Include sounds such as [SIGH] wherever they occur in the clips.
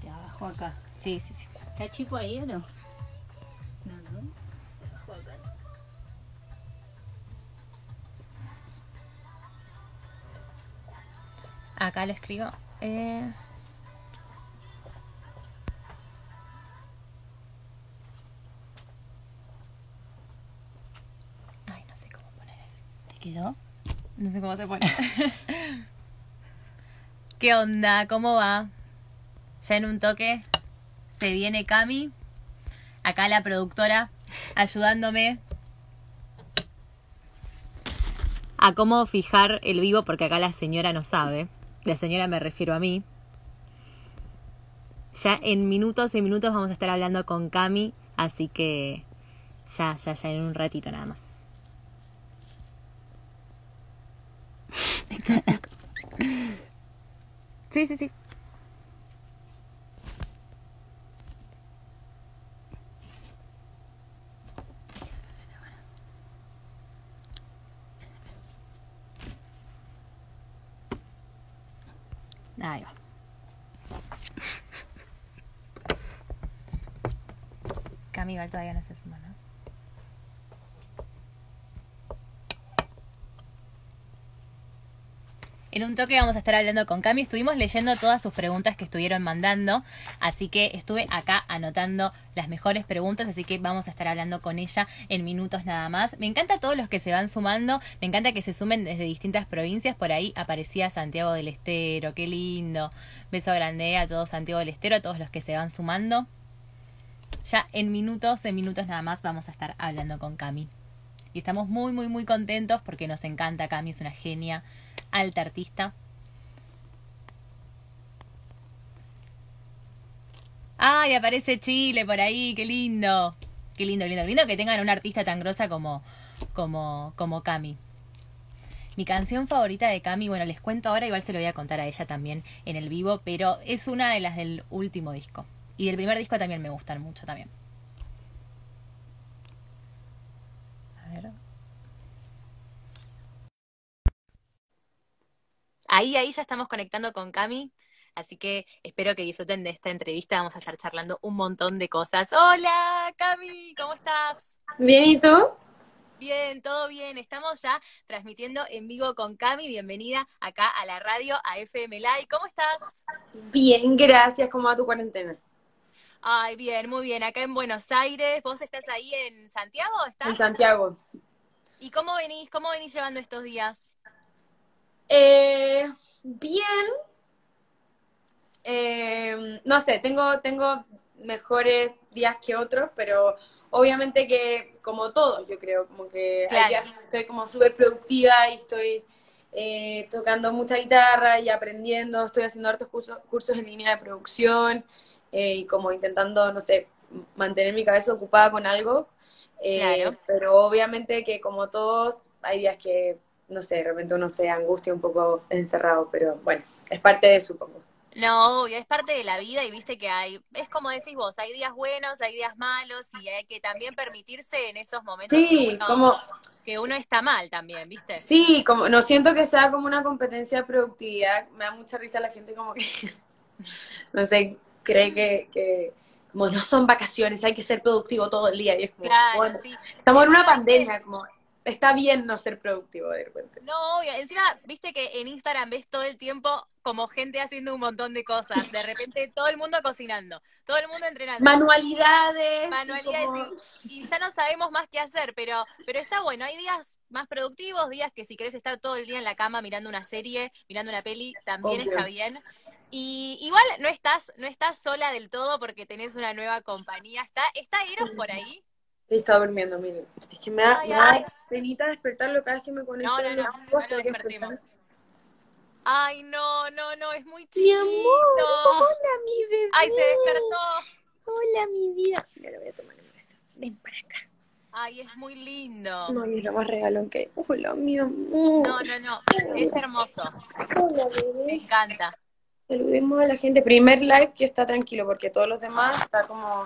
Te abajo acá. Sí, sí, sí. ¿Está chico ahí o no? No, no. Abajo acá. Acá le escribo. Eh... Ay, no sé cómo poner. ¿Te quedó? No sé cómo se pone. [LAUGHS] ¿Qué onda? ¿Cómo va? Ya en un toque se viene Cami. Acá la productora ayudándome a cómo fijar el vivo porque acá la señora no sabe. La señora me refiero a mí. Ya en minutos y minutos vamos a estar hablando con Cami, así que ya, ya, ya en un ratito nada más. Sí, sí, sí. Ahí va. Cami igual todavía no se suma, ¿no? En un toque vamos a estar hablando con Cami. Estuvimos leyendo todas sus preguntas que estuvieron mandando. Así que estuve acá anotando las mejores preguntas. Así que vamos a estar hablando con ella en minutos nada más. Me encanta todos los que se van sumando. Me encanta que se sumen desde distintas provincias. Por ahí aparecía Santiago del Estero. Qué lindo. Beso grande a todos Santiago del Estero, a todos los que se van sumando. Ya en minutos, en minutos nada más vamos a estar hablando con Cami. Y estamos muy, muy, muy contentos porque nos encanta. Cami es una genia, alta artista. ¡Ay, aparece Chile por ahí! ¡Qué lindo! ¡Qué lindo, lindo! Lindo que tengan una artista tan grosa como, como, como Cami. Mi canción favorita de Cami, bueno, les cuento ahora, igual se lo voy a contar a ella también en el vivo, pero es una de las del último disco. Y del primer disco también me gustan mucho también. A ver. Ahí, ahí ya estamos conectando con Cami. Así que espero que disfruten de esta entrevista. Vamos a estar charlando un montón de cosas. Hola, Cami, ¿cómo estás? Bien, ¿y tú? Bien, todo bien. Estamos ya transmitiendo en vivo con Cami. Bienvenida acá a la radio, a FM Live. ¿Cómo estás? Bien, gracias. ¿Cómo va tu cuarentena? Ay, bien, muy bien. Acá en Buenos Aires. ¿Vos estás ahí en Santiago? ¿Estás? En Santiago. ¿Y cómo venís? ¿Cómo venís llevando estos días? Eh, bien. Eh, no sé, tengo, tengo mejores días que otros, pero obviamente que como todos, yo creo, como que Claro. hay días que estoy como súper productiva y estoy eh, tocando mucha guitarra y aprendiendo, estoy haciendo hartos cursos, cursos en línea de producción eh, y como intentando, no sé, mantener mi cabeza ocupada con algo. Eh, Claro. Pero obviamente que como todos, hay días que, no sé, de repente uno se angustia un poco encerrado, pero bueno, es parte de supongo. No, obvio, es parte de la vida y viste que hay, es como decís vos, hay días buenos, hay días malos y hay que también permitirse en esos momentos que, uno, como, que uno está mal también, ¿viste? sí, como, no siento que sea como una competencia de productividad, me da mucha risa la gente como que, [LAUGHS] no sé, cree que, que como no son vacaciones, hay que ser productivo todo el día y es como, Claro, bueno, sí. estamos en una pandemia, como, está bien no ser productivo de repente. No, obvio. Encima, viste que en Instagram ves todo el tiempo como gente haciendo un montón de cosas. De repente todo el mundo cocinando, todo el mundo entrenando. Manualidades, y Manualidades como- y, y ya no sabemos más qué hacer, pero, pero está bueno. Hay días más productivos, días que si querés estar todo el día en la cama mirando una serie, mirando una peli, también Obvio. está bien. Y igual no estás, no estás sola del todo porque tenés una nueva compañía. ¿Está, está Eros por ahí? Sí, está durmiendo, miren. Es que me da, Ay, me da ay. penita despertarlo cada vez que me conecto. No, no, no, lo. Ay, no, no, no, es muy Mi chiquito. amor, hola mi bebé. Ay, se despertó. Hola mi vida. Mira, voy a tomar un beso. Ven para acá. Ay, es muy lindo. No, es lo más regalón que hay. Hola mi amor. No, no, no, es hermoso. Hola Me bebé. encanta. Saludemos a la gente. Primer live que está tranquilo porque todos los demás está como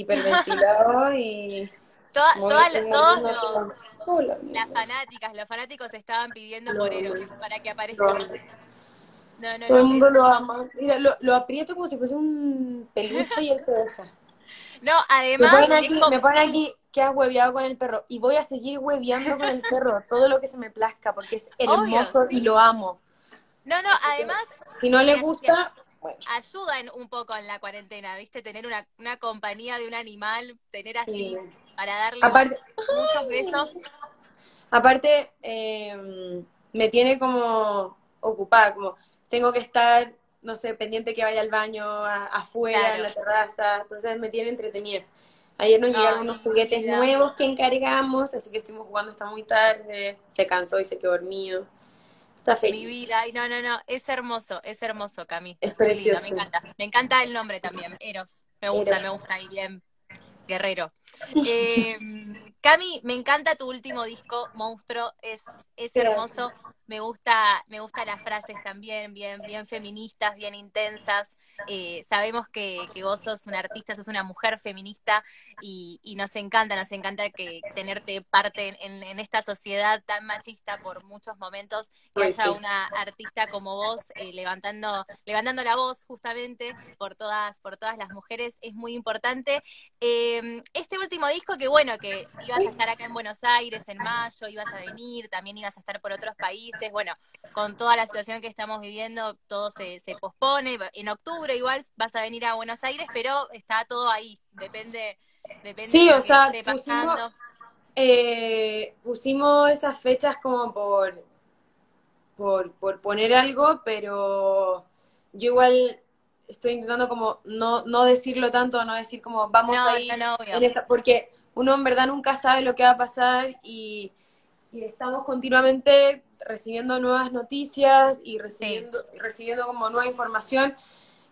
hiperventilado y... [LAUGHS] Toda- todos los, Hola las fanáticas, los fanáticos estaban pidiendo No, por Eros no. para que aparezca. No. Todo el mundo lo ama. Mira, lo, lo aprieto como si fuese un peluche y él se deja. [LAUGHS] No, Me además, ponen es aquí, como- me ponen aquí que has hueveado con el perro. Y voy a seguir hueveando con el perro [LAUGHS] todo lo que se me plazca, porque es Obvio, hermoso sí. y lo amo. no, no, Así que- además Si no le gusta, bueno, ayuda en- un poco en la cuarentena, ¿viste? Tener una, una compañía de un animal, tener así sí. para darle Aparte, muchos besos. aparte eh, me tiene como ocupada, como tengo que estar, no sé, pendiente que vaya al baño, a- afuera, Claro. en la terraza, entonces me tiene entretenida. Ayer nos Ay, llegaron unos juguetes vida. nuevos que encargamos, así que estuvimos jugando hasta muy tarde, se cansó y se quedó dormido. Está feliz. Mi vida, ay, no, no, no, es hermoso, es hermoso, Cami. Es Muy lindo, precioso. me encanta. Me encanta el nombre también, Eros. Me gusta, Eros. me gusta ahí bien. Guerrero. Eh, [LAUGHS] Cami, me encanta tu último disco, Monstruo, es, es hermoso. Me gusta, me gustan las frases también, bien, bien feministas, bien intensas. Eh, sabemos que, que vos sos una artista, sos una mujer feminista y, y nos encanta, nos encanta que tenerte parte en, esta sociedad tan machista por muchos momentos, que Ay, haya sí. una artista como vos eh, levantando, levantando la voz justamente por todas, por todas las mujeres, es muy importante. Eh, este último disco, que bueno, que ibas a estar acá en Buenos Aires en mayo, ibas a venir, también ibas a estar por otros países, bueno, con toda la situación que estamos viviendo, todo se, se pospone, en octubre igual vas a venir a Buenos Aires, pero está todo ahí, depende, depende Sí, de lo o sea, esté pusimos- pasando. Eh, pusimos esas fechas como por, por, por poner algo, pero yo igual estoy intentando como no, no decirlo tanto, no decir como vamos No, a ir no, no, obvio. en esta- porque uno en verdad nunca sabe lo que va a pasar y, y estamos continuamente recibiendo nuevas noticias y recibiendo, recibiendo como nueva información.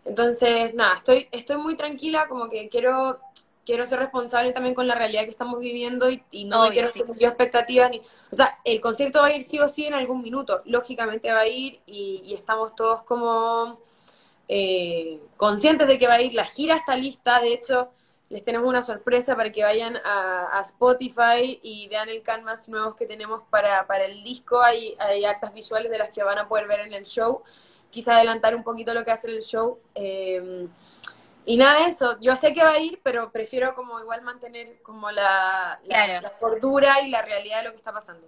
Entonces, nada, estoy, estoy muy tranquila, como que quiero, quiero ser responsable también con la realidad que estamos viviendo y, y no me quiero sí. hacer expectativas ni. O sea, el concierto va a ir sí o sí en algún minuto, lógicamente va a ir y, y estamos todos como eh, conscientes de que va a ir. La gira está lista, de hecho, les tenemos una sorpresa para que vayan a, a Spotify y vean el canvas nuevos que tenemos para, para el disco. Hay, hay visuales de las que van a poder ver en el show. Quise adelantar un poquito lo que hace el show. eh, y nada de eso, yo sé que va a ir, pero prefiero como igual mantener como la, la, Claro. la cordura y la realidad de lo que está pasando.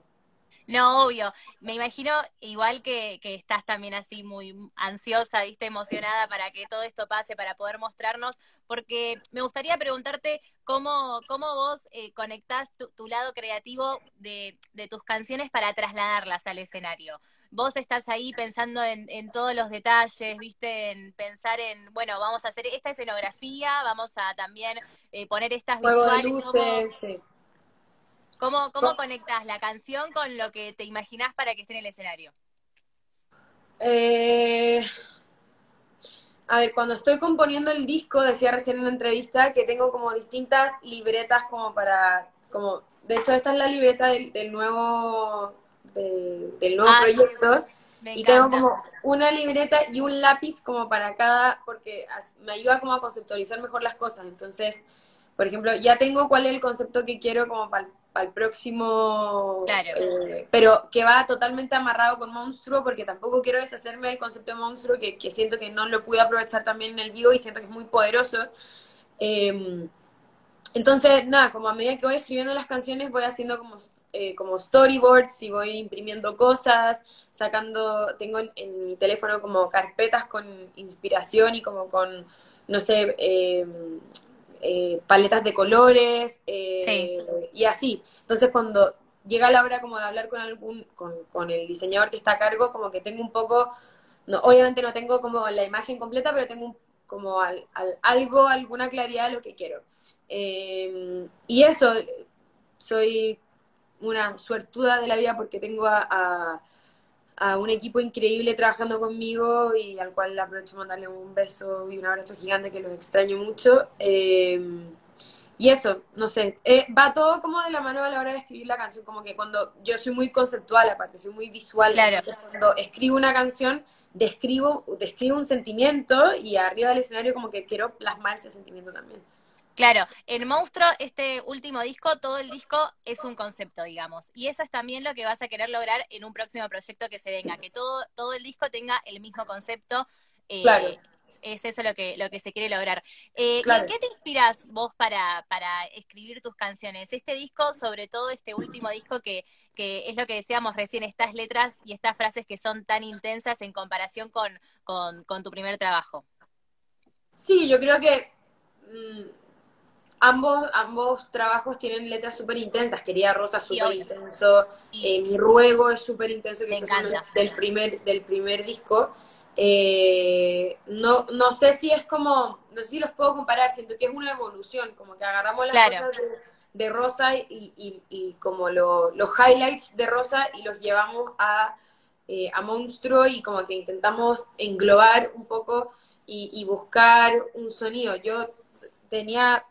No, obvio. Me imagino igual que, que estás también así muy ansiosa, viste, emocionada para que todo esto pase, para poder mostrarnos, porque me gustaría preguntarte cómo, cómo vos eh, conectás tu, tu lado creativo de, de tus canciones para trasladarlas al escenario. Vos estás ahí pensando en, en todos los detalles, viste, en pensar en, bueno, vamos a hacer esta escenografía, vamos a también eh, poner estas Juego visuales, ¿cómo- luces, sí. ¿Cómo, cómo Co- conectas la canción con lo que te imaginás para que esté en el escenario? Eh, a ver, cuando estoy componiendo el disco, decía recién en una entrevista que tengo como distintas libretas como para, como, de hecho esta es la libreta del, del nuevo, del, del nuevo Ah, proyecto, Me y tengo como una libreta y un lápiz como para cada, porque me ayuda como a conceptualizar mejor las cosas, entonces, por ejemplo, ya tengo cuál es el concepto que quiero como para el próximo, Claro. eh, pero que va totalmente amarrado con Monstruo, porque tampoco quiero deshacerme del concepto de Monstruo, que, que siento que no lo pude aprovechar también en el vivo y siento que es muy poderoso. Eh, entonces, nada, como a medida que voy escribiendo las canciones, voy haciendo como, eh, como storyboards y voy imprimiendo cosas, sacando, tengo en, en mi teléfono como carpetas con inspiración y como con, no sé, eh, paletas de colores eh, Sí. y así. Entonces, cuando llega la hora como de hablar con algún, con, con el diseñador que está a cargo, como que tengo un poco, no, obviamente no tengo como la imagen completa, pero tengo un- como al- al- algo, alguna claridad de lo que quiero. Eh, y eso, soy una suertuda de la vida porque tengo a, a- a un equipo increíble trabajando conmigo y al cual aprovecho mandarle un beso y un abrazo gigante que los extraño mucho. Eh, y eso, no sé, eh, va todo como de la mano a la hora de escribir la canción, como que cuando yo soy muy conceptual aparte, soy muy visual, Claro. entonces cuando escribo una canción, describo, describo un sentimiento y arriba del escenario como que quiero plasmar ese sentimiento también. Claro, en Monstruo, este último disco, todo el disco es un concepto, digamos. Y eso es también lo que vas a querer lograr en un próximo proyecto que se venga, que todo, todo el disco tenga el mismo concepto. Eh, Claro. Es eso lo que, lo que se quiere lograr. Eh, ¿y Claro. ¿En qué te inspiras vos para, para escribir tus canciones? Este disco, sobre todo este último disco que, que es lo que decíamos recién, estas letras y estas frases que son tan intensas en comparación con, con, con tu primer trabajo. Sí, yo creo que mm, ambos, ambos trabajos tienen letras súper intensas. Quería Rosa súper intenso, eh, Mi Ruego es súper intenso, que es uno del primer, del primer disco. Eh, no, no sé si es como, no sé si los puedo comparar, siento que es una evolución, como que agarramos las Claro. cosas de, de Rosa y, y- y como lo- los highlights de Rosa y los llevamos a, eh, a Monstruo y como que intentamos englobar un poco y, y buscar un sonido. Yo tenía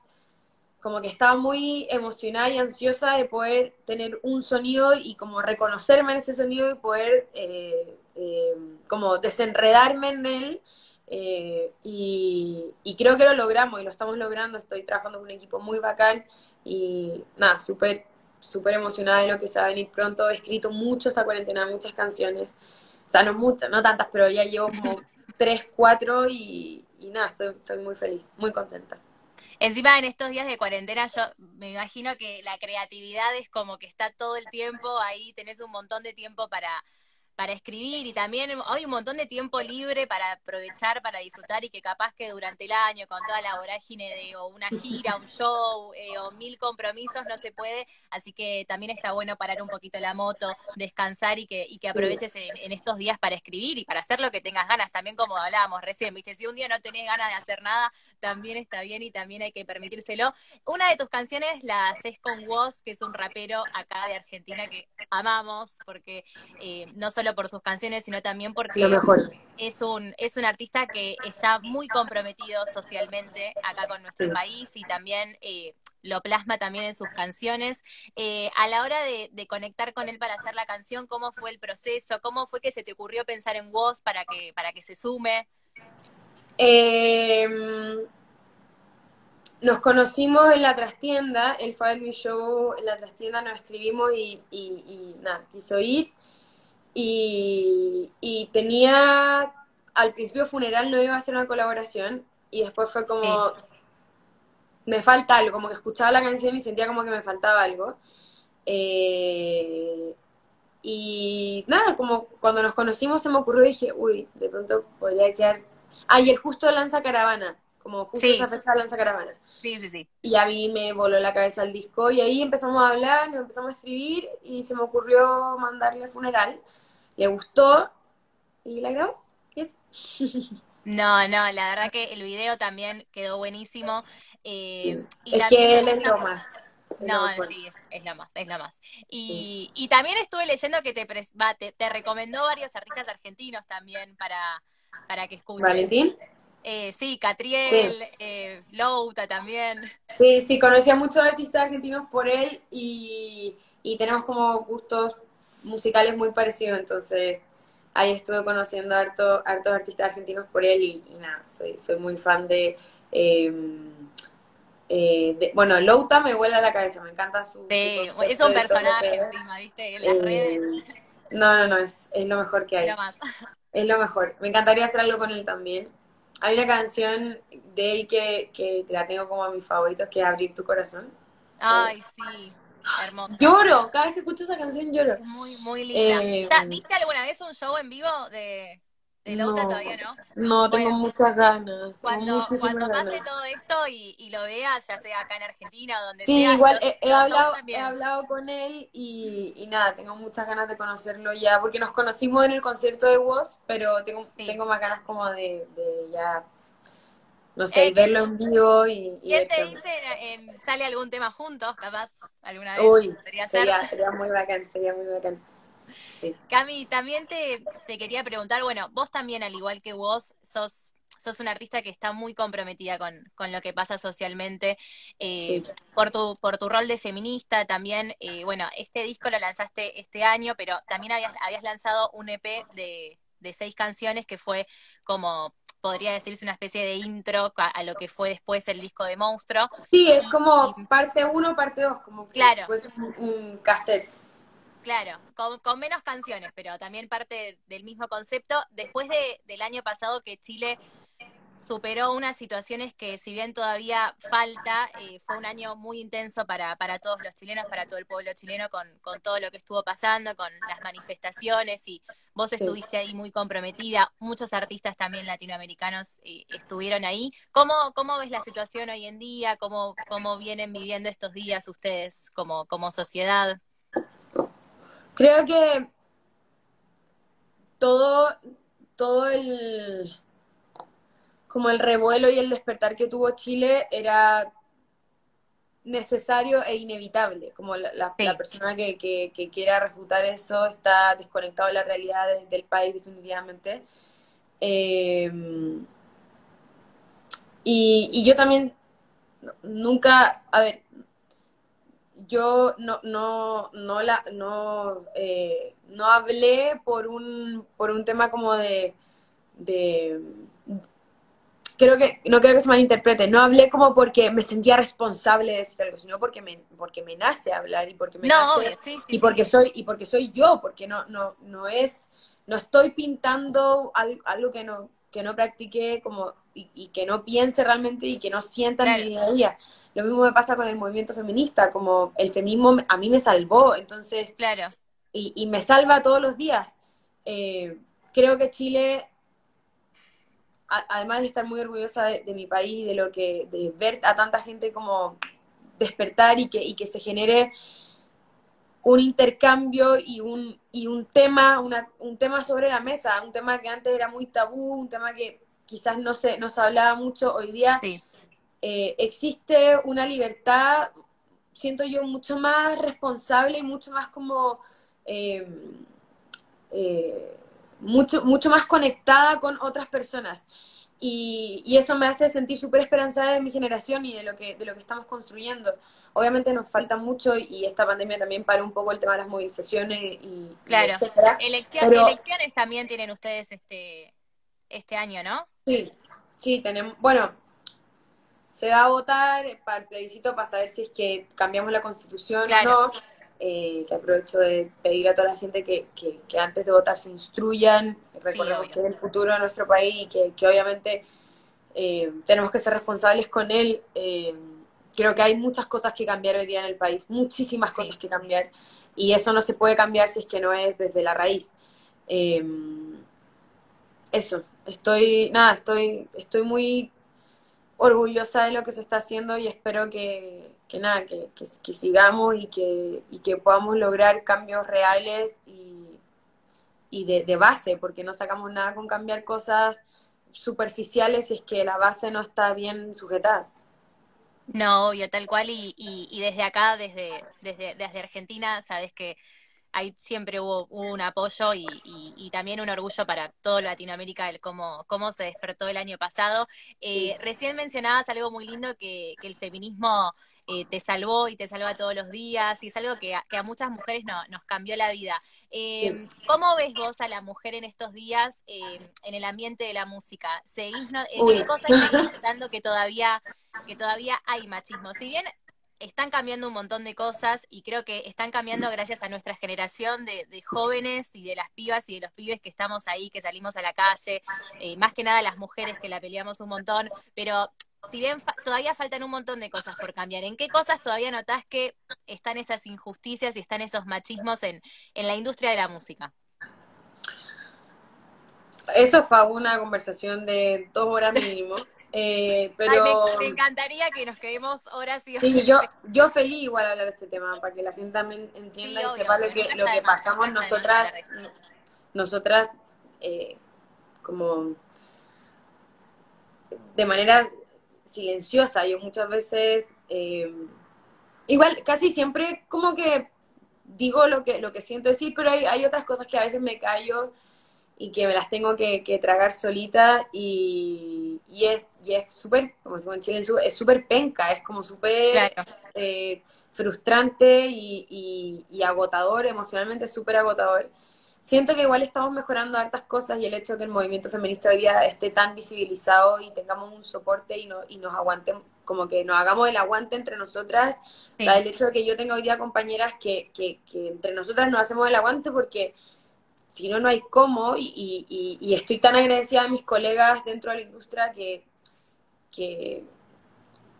como que estaba muy emocionada y ansiosa de poder tener un sonido y como reconocerme en ese sonido y poder eh, eh, como desenredarme en él. eh, y, y creo que lo logramos y lo estamos logrando. Estoy trabajando con un equipo muy bacán y nada, súper, súper emocionada de lo que se va a venir pronto. He escrito mucho esta cuarentena, muchas canciones. O sea, no muchas, no tantas, pero ya llevo como [LAUGHS] tres, cuatro y, y nada, estoy, estoy muy feliz, muy contenta. Encima en estos días de cuarentena yo me imagino que la creatividad es como que está todo el tiempo ahí, tenés un montón de tiempo para, para escribir y también hay un montón de tiempo libre para aprovechar, para disfrutar y que capaz que durante el año con toda la vorágine de o una gira, un show eh, o mil compromisos no se puede, así que también está bueno parar un poquito la moto, descansar y que, y que aproveches en, en estos días para escribir y para hacer lo que tengas ganas, también como hablábamos recién, viste, si un día no tenés ganas de hacer nada, también está bien y también hay que permitírselo. Una de tus canciones la haces con Woz, que es un rapero acá de Argentina que amamos, porque eh, no solo por sus canciones, sino también porque Lo mejor. es un, es un artista que está muy comprometido socialmente acá con nuestro Sí. país y también eh, lo plasma también en sus canciones. Eh, a la hora de, de conectar con él para hacer la canción, ¿cómo fue el proceso? ¿Cómo fue que se te ocurrió pensar en Woz para que, para que se sume? Eh, nos conocimos en la trastienda, él fue a mi show en la trastienda, nos escribimos y, y- y nada, quiso ir. Y, y tenía, al principio funeral no iba a hacer una colaboración y después fue como, me falta algo, como que escuchaba la canción y sentía como que me faltaba algo. Eh, y nada, como cuando nos conocimos se me ocurrió y dije, uy, de pronto podría quedar... Ah, y el justo lanza caravana, como justo Sí. esa fecha lanza caravana. Sí, sí, sí. Y a mí me voló la cabeza el disco y ahí empezamos a hablar, nos empezamos a escribir y se me ocurrió mandarle funeral. Le gustó y la grabó. Y es- [LAUGHS] No, no, la verdad que el video también quedó buenísimo. eh, y es que él es lo más. lo No, sí, es, es la más, es la más. Y, y también estuve leyendo que te, pres- va, te, te recomendó varios artistas argentinos también para, para que escuches. ¿Valentín? Eh, sí, Catriel, eh, Louta también. Sí, sí, conocí a muchos artistas argentinos por él y, y tenemos como gustos musicales muy parecidos, entonces ahí estuve conociendo a harto, hartos artistas argentinos por él y, y nada, soy, soy muy fan de, eh, eh, de- bueno, Louta me vuela la cabeza, me encanta su, Sí, es un personaje encima, ¿viste? En las eh, redes, no, no, no, es, es lo mejor que hay. más. Es lo mejor. Me encantaría hacer algo con él también. Hay una canción de él que, que la tengo como a mis favoritos, que es Abrir tu corazón. Ay, sí, hermoso. Lloro, cada vez que escucho esa canción lloro. Muy, muy linda. Eh, ¿Ya viste alguna vez un show en vivo de, de? No. Todavía no. No, tengo Bueno. muchas ganas. Cuando, cuando pase ganas. todo esto y, y lo veas, ya sea acá en Argentina o donde Sí, sea. igual he, hablado, también. he hablado con él y, y nada, tengo muchas ganas de conocerlo ya, porque nos conocimos en el concierto de Woz, pero tengo, Sí. tengo más ganas como de, de ya, no sé, Eh, verlo en vivo y, y ¿Quién te dice en, en- sale algún tema juntos, capaz, alguna vez? Uy, ser. sería, sería muy bacán, sería muy bacán. Sí. Cami, también te, te quería preguntar, bueno, vos también, al igual que vos, sos, sos una artista que está muy comprometida con, con lo que pasa socialmente, eh, Sí. por, tu, por tu rol de feminista también, eh, bueno, este disco lo lanzaste este año, pero también habías, habías lanzado un EP de, de seis canciones que fue como podría decirse una especie de intro a, lo que fue después el disco de Monstruo. Sí, es como parte uno, parte dos, como claro. si fuese un, cassette. Claro, con, menos canciones, pero también parte del mismo concepto. Después de, del año pasado que Chile superó unas situaciones que si bien todavía falta, eh, fue un año muy intenso para, para todos los chilenos, para todo el pueblo chileno, con, con todo lo que estuvo pasando, con las manifestaciones y vos estuviste ahí muy comprometida, muchos artistas también latinoamericanos eh, estuvieron ahí. ¿Cómo, ¿Cómo ves la situación hoy en día? ¿Cómo, cómo vienen viviendo estos días ustedes como, como sociedad? Creo que todo, todo el como el revuelo y el despertar que tuvo Chile era necesario e inevitable. Como la, persona que, quiera refutar eso está desconectado de la realidad del país definitivamente. Eh, y, yo también nunca, a ver, yo no, no, no la, no, eh, no hablé por un, por un tema como de creo que, no creo que se malinterprete, no hablé como porque me sentía responsable de decir algo, sino porque me, porque me nace hablar y porque me nace, y porque soy, y porque soy yo, porque no, no, no es, no estoy pintando algo, que no, que no practique como, y, que no piense realmente y que no sienta en mi día a día. Lo mismo me pasa con el movimiento feminista, como el feminismo a mí me salvó, entonces, claro. y, y me salva todos los días. Eh, creo que Chile además de estar muy orgullosa de, mi país y de lo que, de ver a tanta gente como despertar y que, y que se genere un intercambio y un, y un tema, un tema sobre la mesa, un tema que antes era muy tabú, un tema que quizás no se, no se hablaba mucho, hoy día eh, existe una libertad, siento yo, mucho más responsable y mucho más como eh, eh, mucho, mucho más conectada con otras personas. Y, y eso me hace sentir súper esperanzada de mi generación y de lo, que, de lo que estamos construyendo. Obviamente nos falta mucho y esta pandemia también para un poco el tema de las movilizaciones y, claro. Elecciones también tienen ustedes este, este año, ¿no? Sí, sí, tenemos, bueno, se va a votar para el plebiscito para saber si es que cambiamos la constitución o no eh, que aprovecho de pedir a toda la gente que, que, antes de votar se instruyan, recordemos que es el futuro de nuestro país y que, que obviamente eh, tenemos que ser responsables con él. Eh, creo que hay muchas cosas que cambiar hoy día en el país, muchísimas cosas que cambiar, y eso no se puede cambiar si es que no es desde la raíz. eso, estoy, nada, estoy, estoy muy orgullosa de lo que se está haciendo y espero que, que nada, que, que, sigamos y que, y que podamos lograr cambios reales y, y de, de, base, porque no sacamos nada con cambiar cosas superficiales si es que la base no está bien sujetada. No, obvio, tal cual, y, y, y desde acá, desde, desde, desde Argentina, sabes que ahí siempre hubo, un apoyo y, y, también un orgullo para todo Latinoamérica el cómo, cómo se despertó el año pasado. Eh, recién mencionabas algo muy lindo que, que el feminismo eh, te salvó y te salva todos los días, y es algo que a, que a muchas mujeres no, nos cambió la vida. Eh, ¿Cómo ves vos a la mujer en estos días eh, en el ambiente de la música? ¿Seguís, no, ¿Qué cosas [LAUGHS] seguís notando que todavía, que todavía hay machismo? Si bien están cambiando un montón de cosas y creo que están cambiando gracias a nuestra generación de, de jóvenes y de las pibas y de los pibes que estamos ahí, que salimos a la calle, más que nada las mujeres que la peleamos un montón, pero si bien todavía faltan un montón de cosas por cambiar, ¿en qué cosas todavía notás que están esas injusticias y están esos machismos en, en la industria de la música? Eso es para una conversación de dos horas mínimo. Eh, [LAUGHS] pero me, encantaría que nos quedemos horas y horas. Sí, yo, yo feliz igual hablar de este tema, para que la gente también entienda y sepa lo que, lo que pasamos nosotras, nosotras eh, como de manera silenciosa. Yo muchas veces, eh, igual, casi siempre como que digo lo que, lo que siento decir, pero hay, hay otras cosas que a veces me callo y que me las tengo que, tragar solita y, y es y es súper, como se en Chile, es súper penca, es como súper eh, frustrante y, y, agotador, emocionalmente súper agotador. Siento que igual estamos mejorando hartas cosas y el hecho de que el movimiento feminista hoy día esté tan visibilizado y tengamos un soporte y, no, y nos aguanten, como que nos hagamos el aguante entre nosotras. O sea, el hecho de que yo tenga hoy día compañeras que, que, que entre nosotras nos hacemos el aguante porque si no, no hay cómo. Y, y, y, estoy tan agradecida a mis colegas dentro de la industria que, que,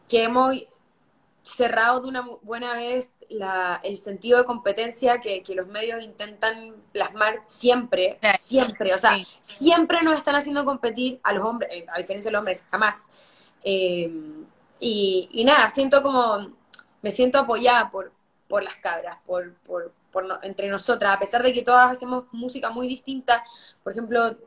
que hemos cerrado de una buena vez la, el sentido de competencia que, que, los medios intentan plasmar siempre, siempre, o sea, siempre nos están haciendo competir a los hombres, eh, a diferencia de los hombres, jamás. Eh, y, y, nada, siento como, me siento apoyada por, por las cabras, por, por, por entre nosotras, a pesar de que todas hacemos música muy distinta, por ejemplo,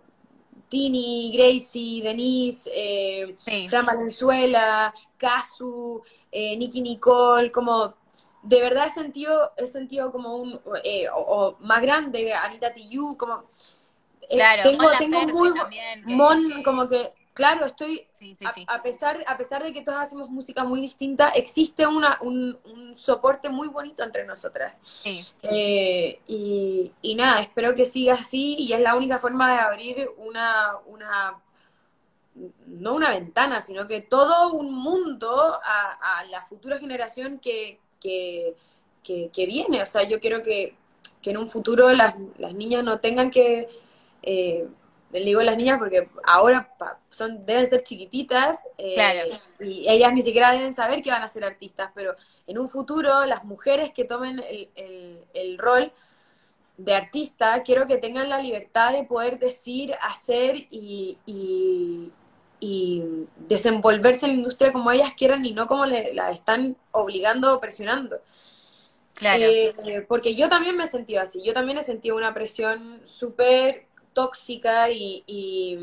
Tini, Gracie, Denise, eh, sí. Fran Valenzuela, Casu, eh, Nicky Nicole, como de verdad he sentido, he sentido como un, eh, o, o, más grande, Anita Tiyu, como... Eh, claro, tengo, tengo muy... También, que, Mon, como que, claro, estoy... Sí, sí, sí. A, a, pesar, a pesar de que todas hacemos música muy distinta, existe una, un, un soporte muy bonito entre nosotras. Sí. Eh, y, y nada, espero que siga así y es la única forma de abrir una... una no una ventana, sino que todo un mundo a, a la futura generación que, que, que, que, viene. O sea, yo quiero que, que en un futuro las, las, niñas no tengan que, eh, les digo las niñas porque ahora son deben ser chiquititas eh, claro. y ellas ni siquiera deben saber que van a ser artistas, pero en un futuro las mujeres que tomen el, el, el rol de artista, quiero que tengan la libertad de poder decir, hacer y, y, y desenvolverse en la industria como ellas quieran y no como le, la están obligando o presionando. Claro. Eh, porque yo también me he sentido así, yo también he sentido una presión súper tóxica y, y,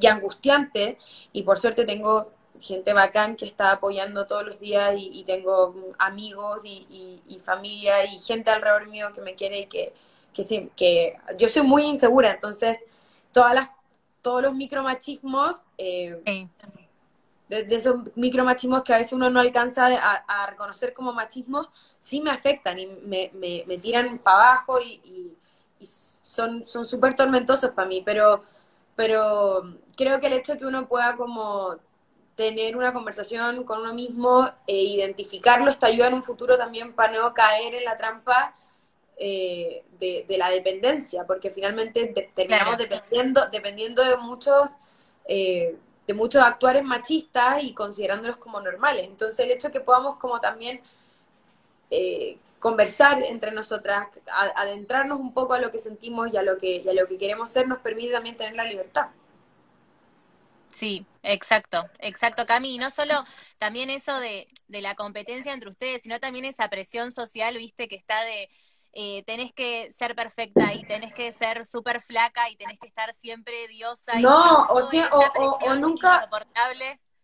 y, angustiante y por suerte tengo gente bacán que está apoyando todos los días y, y tengo amigos y, familia y gente alrededor mío que me quiere y que, que, sí, que yo soy muy insegura, entonces todas las todos los micromachismos, eh, sí. de, de, esos micromachismos que a veces uno no alcanza a, a reconocer como machismos, sí me afectan y me, me, me tiran para abajo y, y son súper tormentosos para mí, pero, pero creo que el hecho de que uno pueda como tener una conversación con uno mismo e identificarlo, está ayuda en un futuro también para no caer en la trampa eh, de, de, la dependencia, porque finalmente de, terminamos claro. dependiendo, dependiendo de muchos, eh, de muchos actuares machistas y considerándolos como normales. Entonces el hecho de que podamos como también eh, conversar entre nosotras, adentrarnos un poco a lo que sentimos y a lo que, y a lo que queremos ser, nos permite también tener la libertad. Sí, exacto, exacto, Cami. Y no solo también eso de, de la competencia entre ustedes, sino también esa presión social, viste, que está de, eh, tenés que ser perfecta y tenés que ser súper flaca y tenés que estar siempre diosa. No, o, sea, o, o, o, nunca...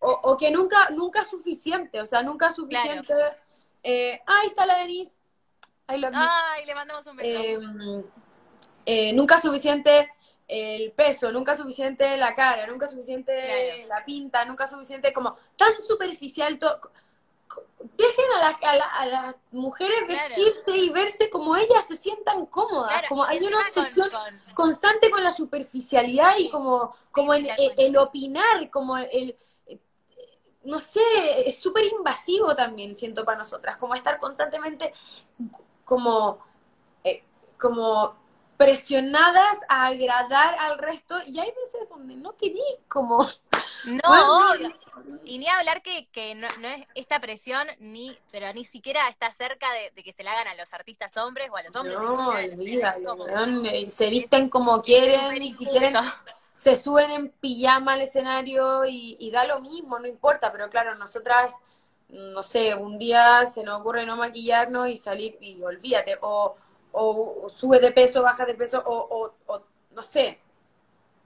O, que nunca, nunca es suficiente, o sea, nunca es suficiente... Claro. Eh, ahí está la Denise. Ay, Ay, le mandamos un beso. Eh, eh, nunca suficiente el peso, nunca suficiente la cara, nunca suficiente claro. la pinta, nunca suficiente como tan superficial todo dejen a, la, a, la, a las mujeres claro. vestirse y verse como ellas se sientan cómodas, claro, como hay una obsesión con, con... constante con la superficialidad sí. y como, como sí, el, el, opinar, como el, no sé, es súper invasivo también, siento para nosotras, como estar constantemente como, eh, como presionadas a agradar al resto y hay veces donde no querís como no [LAUGHS] bueno, y ni hablar que, que no, no, es esta presión ni pero ni siquiera está cerca de, de, que se la hagan a los artistas hombres o a los hombres no olvida eh, se visten como quieren y si quieren se suben en pijama al escenario y, y da lo mismo no importa pero claro nosotras no sé un día se nos ocurre no maquillarnos y salir y olvídate o o, o sube de peso, baja de peso, o, o, o, no sé,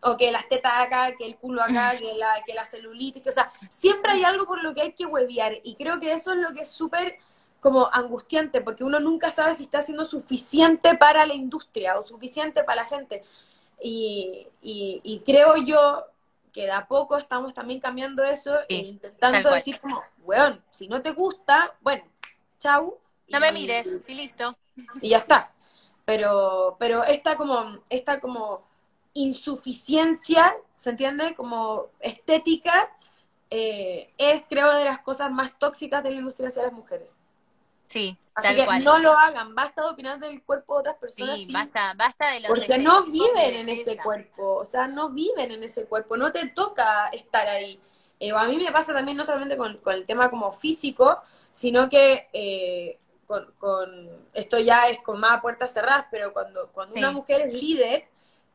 o que las tetas acá, que el culo acá, [LAUGHS] que la, que la celulitis, que, o sea, siempre hay algo por lo que hay que huevear, y creo que eso es lo que es súper como angustiante, porque uno nunca sabe si está haciendo suficiente para la industria o suficiente para la gente. Y, y, y creo yo que de a poco estamos también cambiando eso sí, e intentando decir como, weón, si no te gusta, bueno, chau. No me mires, y listo. Y ya está. pero, pero esta como, esta como insuficiencia, ¿se entiende? Como estética, eh, es creo de las cosas más tóxicas de la industria hacia las mujeres. Sí, Así tal que cual. no lo hagan, basta de opinar del cuerpo de otras personas. sí, sin- basta, basta de los porque no viven en ese belleza. cuerpo, o sea, no viven en ese cuerpo, no te toca estar ahí. Eh, a mí me pasa también no solamente con, con el tema como físico, sino que eh, con, con- esto ya es con más puertas cerradas, pero cuando, cuando una mujer es líder,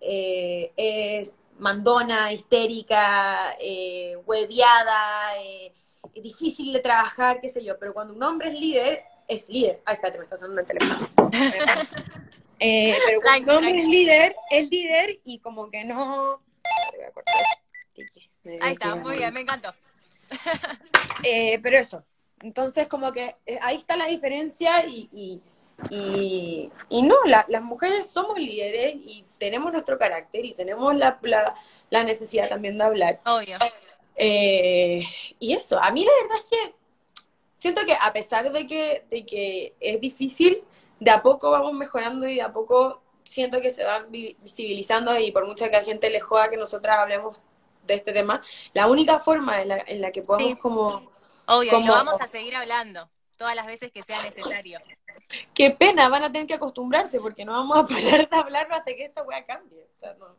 eh, es mandona, histérica, hueviada, difícil de trabajar, qué sé yo, pero cuando un hombre es líder, es líder. Ay, espérate, me está sonando el teléfono. [LAUGHS] Eh, pero cuando un hombre es líder, es líder y como que no... Voy a cortar. Tiki. Me Ahí está, muy bien, me encantó. [LAUGHS] eh, pero eso, entonces como que eh, ahí está la diferencia y, y, y, y no, la- las mujeres somos líderes y tenemos nuestro carácter y tenemos la, la, la necesidad también de hablar. Obvio. Eh, y eso, a mí la verdad es que siento que a pesar de que, de que es difícil, de a poco vamos mejorando y de a poco siento que se va vi- visibilizando y por mucha que a gente le joda que nosotras hablemos de este tema, la única forma en la, en la que podemos Sí. como Obvio, y Como- lo vamos a seguir hablando todas las veces que sea necesario. Qué pena, van a tener que acostumbrarse porque no vamos a parar de hablarlo hasta que esta weá cambie. O sea, no.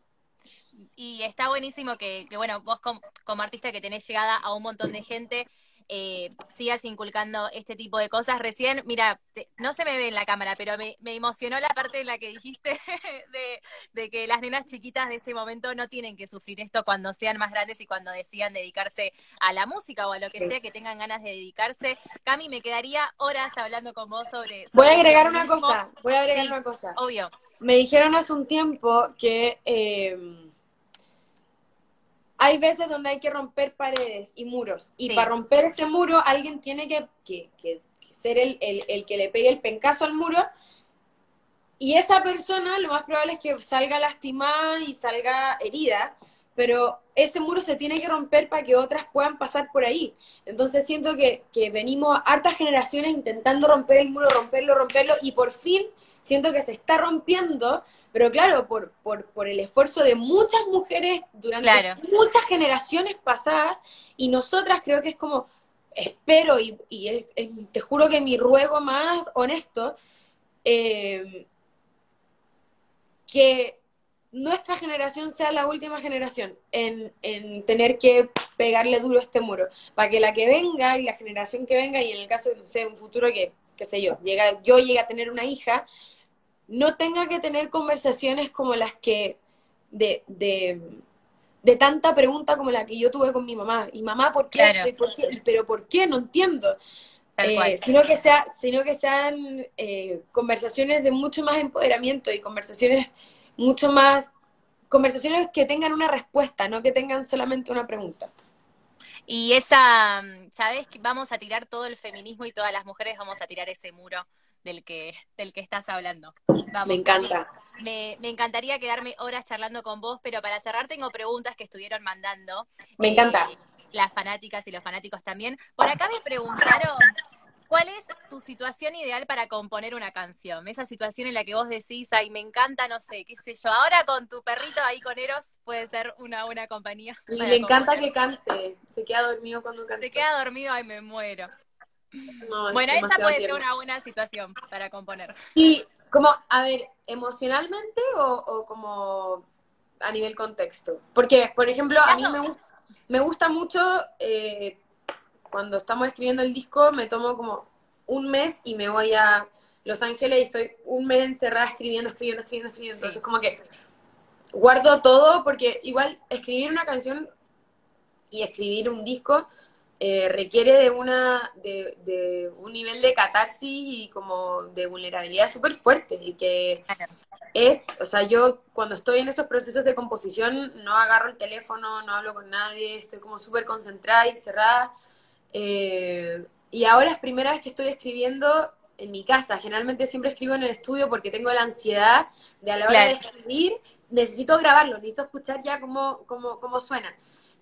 Y está buenísimo que, que, bueno, vos com- como artista que tenés llegada a un montón de gente, eh, sigas inculcando este tipo de cosas. Recién, mira, te- no se me ve en la cámara, pero me, me emocionó la parte en la que dijiste [LAUGHS] de, de que las nenas chiquitas de este momento no tienen que sufrir esto cuando sean más grandes y cuando decidan dedicarse a la música o a lo que Sí. sea que tengan ganas de dedicarse. Cami, me quedaría horas hablando con vos sobre... Voy a agregar una cosa, voy a agregar Sí. una cosa. Obvio. Me dijeron hace un tiempo que eh, hay veces donde hay que romper paredes y muros. Y Sí. para romper ese muro alguien tiene que, que- que- que ser el, el- el que le pegue el pencazo al muro. Y esa persona lo más probable es que salga lastimada y salga herida. Pero ese muro se tiene que romper para que otras puedan pasar por ahí. Entonces siento que, que venimos hartas generaciones intentando romper el muro, romperlo, romperlo, y por fin siento que se está rompiendo, pero claro, por, por, por el esfuerzo de muchas mujeres durante Claro. muchas generaciones pasadas, y nosotras creo que es como, espero, y, y es- es- te juro que mi ruego más honesto, eh, que nuestra generación sea la última generación en, en tener que pegarle duro a este muro, para que la que venga y la generación que venga, y en el caso de, no sé, un futuro que, qué sé yo, llega, yo llegue a tener una hija, no tenga que tener conversaciones como las que de, de, de tanta pregunta como la que yo tuve con mi mamá. Y mamá, ¿por qué? Por qué? ¿Y ¿Pero por qué? No entiendo. Eh, sino que sea, sino que sean eh, conversaciones de mucho más empoderamiento y conversaciones mucho más, conversaciones que tengan una respuesta, no que tengan solamente una pregunta. Y esa, mm, ¿sabes? que Vamos a tirar todo el feminismo y todas las mujeres vamos a tirar ese muro del que, del que estás hablando. Vamos, Me encanta. Me, me encantaría quedarme horas charlando con vos, pero para cerrar tengo preguntas que estuvieron mandando. Me eh, encanta. las fanáticas y los fanáticos también. Por acá me preguntaron, ¿cuál es tu situación ideal para componer una canción? Esa situación en la que vos decís, ay, me encanta, no sé, qué sé yo. Ahora con tu perrito ahí con Eros puede ser una buena compañía. Y le encanta que cante. Se queda dormido cuando canta. Te queda dormido, ay, me muero. No, es Bueno, esa puede ser una buena situación para componer. Y como, a ver, emocionalmente o, o como a nivel contexto. Porque, por ejemplo, a mí me, gusta mucho eh, cuando estamos escribiendo el disco, me tomo como un mes y me voy a Los Ángeles y estoy un mes encerrada escribiendo, escribiendo, escribiendo, escribiendo. Sí. Entonces, como que guardo todo porque igual escribir una canción y escribir un disco eh, requiere de una de, de un nivel de catarsis y como de vulnerabilidad súper fuerte y que es, o sea, yo cuando estoy en esos procesos de composición no agarro el teléfono, no hablo con nadie, estoy como súper concentrada y cerrada. Eh, y ahora es primera vez que estoy escribiendo en mi casa. Generalmente siempre escribo en el estudio porque tengo la ansiedad de a la hora de escribir, necesito grabarlo, necesito escuchar ya cómo, cómo, cómo suena.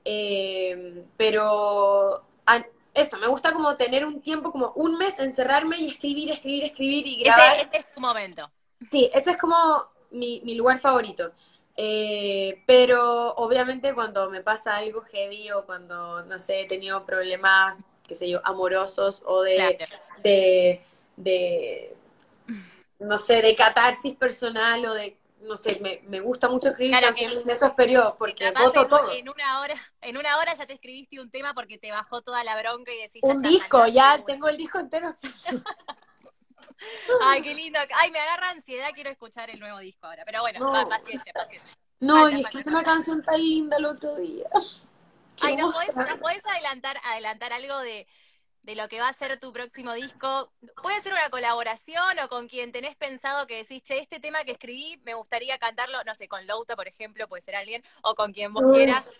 Eh, pero a- eso, me gusta como tener un tiempo, como un mes, encerrarme y escribir, escribir, escribir y grabar. Ese, es tu momento. Sí, ese es como mi, mi lugar favorito. Eh, pero obviamente cuando me pasa algo heavy o cuando, no sé, he tenido problemas, qué sé yo, amorosos o de, Claro. de, de, no sé, de catarsis personal o de, no sé, me, me gusta mucho escribir Claro, canciones en esos periodos porque voto en, todo. en una hora, en una hora ya te escribiste un tema porque te bajó toda la bronca y decís ya Un está, disco, ya tengo el disco entero. [LAUGHS] Ay, qué lindo. Ay, me agarra ansiedad, quiero escuchar el nuevo disco ahora. Pero bueno, No. pa- paciencia, paciencia. No, y escribí una canción tan linda el otro día. Ay, ¿nos podés, nos podés adelantar, adelantar algo de, de lo que va a ser tu próximo disco? Puede ser una colaboración o con quien tenés pensado que decís, che, este tema que escribí me gustaría cantarlo, no sé, con Louta, por ejemplo, puede ser alguien, o con quien vos quieras.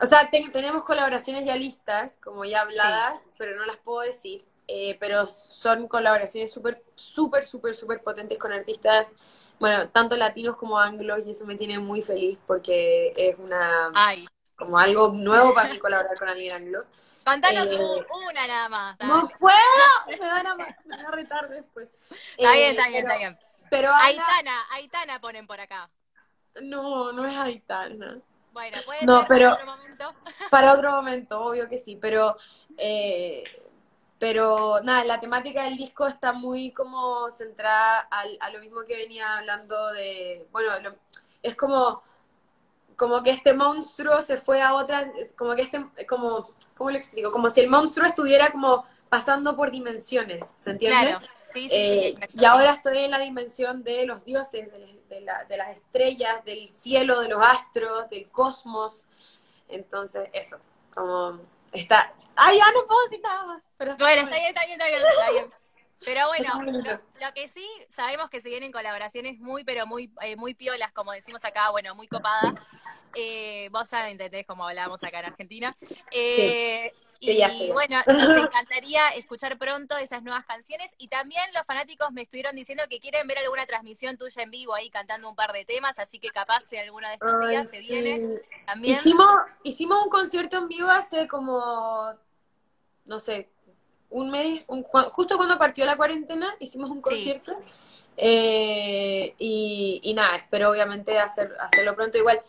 O sea, ten- tenemos colaboraciones ya listas, como ya habladas, pero no las puedo decir. Eh, pero son colaboraciones súper, súper, súper, súper potentes con artistas, bueno, tanto latinos como anglos, y eso me tiene muy feliz porque es una Ay, como algo nuevo para mí colaborar con alguien anglo. Contanos Eh, una nada más. dale. ¡No puedo! Me van a, me van a retar después. Está Eh, bien, está bien, pero- está bien. Pero Ana- Aitana, Aitana ponen por acá. no, no es Aitana. Bueno, puede No, ser pero- en otro momento. [LAUGHS] Para otro momento, obvio que sí, pero, eh, pero nada, la temática del disco está muy como centrada al- a lo mismo que venía hablando de, bueno, lo- es como, como que este monstruo se fue a otras, es como que este, como, ¿cómo lo explico? Como si el monstruo estuviera como pasando por dimensiones, ¿se entiende? Claro. Sí, sí. Eh, y ahora estoy en la dimensión de los dioses, de, de la- de las estrellas, del cielo, de los astros, del cosmos. Entonces, eso, como está... ¡Ay, ya no puedo decir nada más! Pero está Bueno, está bien, está bien, está bien, está bien. Pero bueno, lo, lo que sí sabemos que se vienen colaboraciones muy, pero muy, eh, muy piolas, como decimos acá, bueno, muy copadas. Eh, vos ya entendés como hablábamos acá en Argentina. Eh, Sí, y bueno, [LAUGHS] nos encantaría escuchar pronto esas nuevas canciones. Y también los fanáticos me estuvieron diciendo que quieren ver alguna transmisión tuya en vivo ahí cantando un par de temas, así que capaz si alguno de estos Ay, días se sí. viene también. Hicimos, hicimos un concierto en vivo hace como, no sé, un mes, un- justo cuando partió la cuarentena, hicimos un Sí. concierto. Eh, y, y nada, espero obviamente hacer, hacerlo pronto. Igual,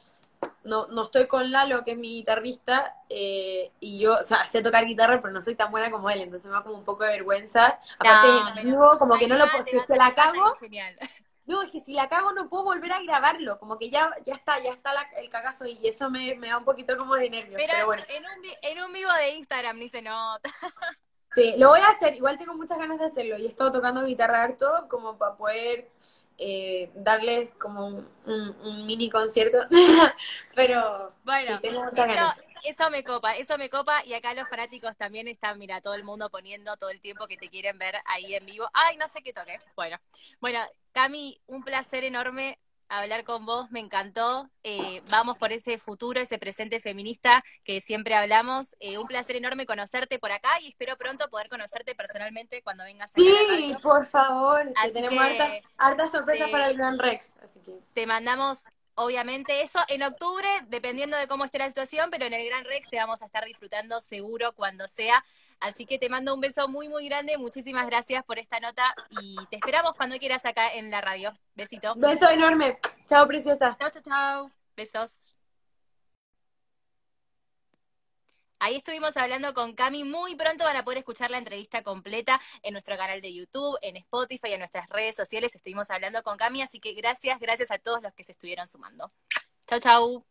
no, no estoy con Lalo, que es mi guitarrista, eh, y yo, o sea, sé tocar guitarra, pero no soy tan buena como él, entonces me da como un poco de vergüenza. Aparte, No, pero- vivo, como que no lo puedo, si se la cago, Genial. no, es que si la cago no puedo volver a grabarlo, como que ya, ya está, ya está la- el cagazo y eso me, me da un poquito como de nervios, pero, Pero bueno. en, un, en un vivo de Instagram ni se nota. [LAUGHS] Sí, lo voy a hacer, igual tengo muchas ganas de hacerlo y he estado tocando guitarra harto como para poder eh, darles como un, un- un mini concierto, [LAUGHS] pero Bueno, sí, tengo muchas eso, ganas. eso me copa, eso me copa. Y acá los fanáticos también están, mira, todo el mundo poniendo todo el tiempo que te quieren ver ahí en vivo. Ay, no sé qué toque. Bueno, bueno, Cami, un placer enorme hablar con vos, me encantó. Eh, vamos por ese futuro, ese presente feminista que siempre hablamos. Eh, un placer enorme conocerte por acá y espero pronto poder conocerte personalmente cuando vengas Sí, por favor, que Así tenemos que, hartas hartas sorpresas para el Gran Rex, así que Te mandamos, obviamente, eso en octubre, dependiendo de cómo esté la situación, pero en el Gran Rex te vamos a estar disfrutando seguro cuando sea. Así que te mando un beso muy, muy grande. Muchísimas gracias por esta nota y te esperamos cuando quieras acá en la radio. Besito. beso enorme. Chao, preciosa. Chao, chao, chao. Besos. Ahí estuvimos hablando con Cami. Muy pronto van a poder escuchar la entrevista completa en nuestro canal de YouTube, en Spotify, en nuestras redes sociales. Estuvimos hablando con Cami, así que gracias, gracias a todos los que se estuvieron sumando. Chau, chau.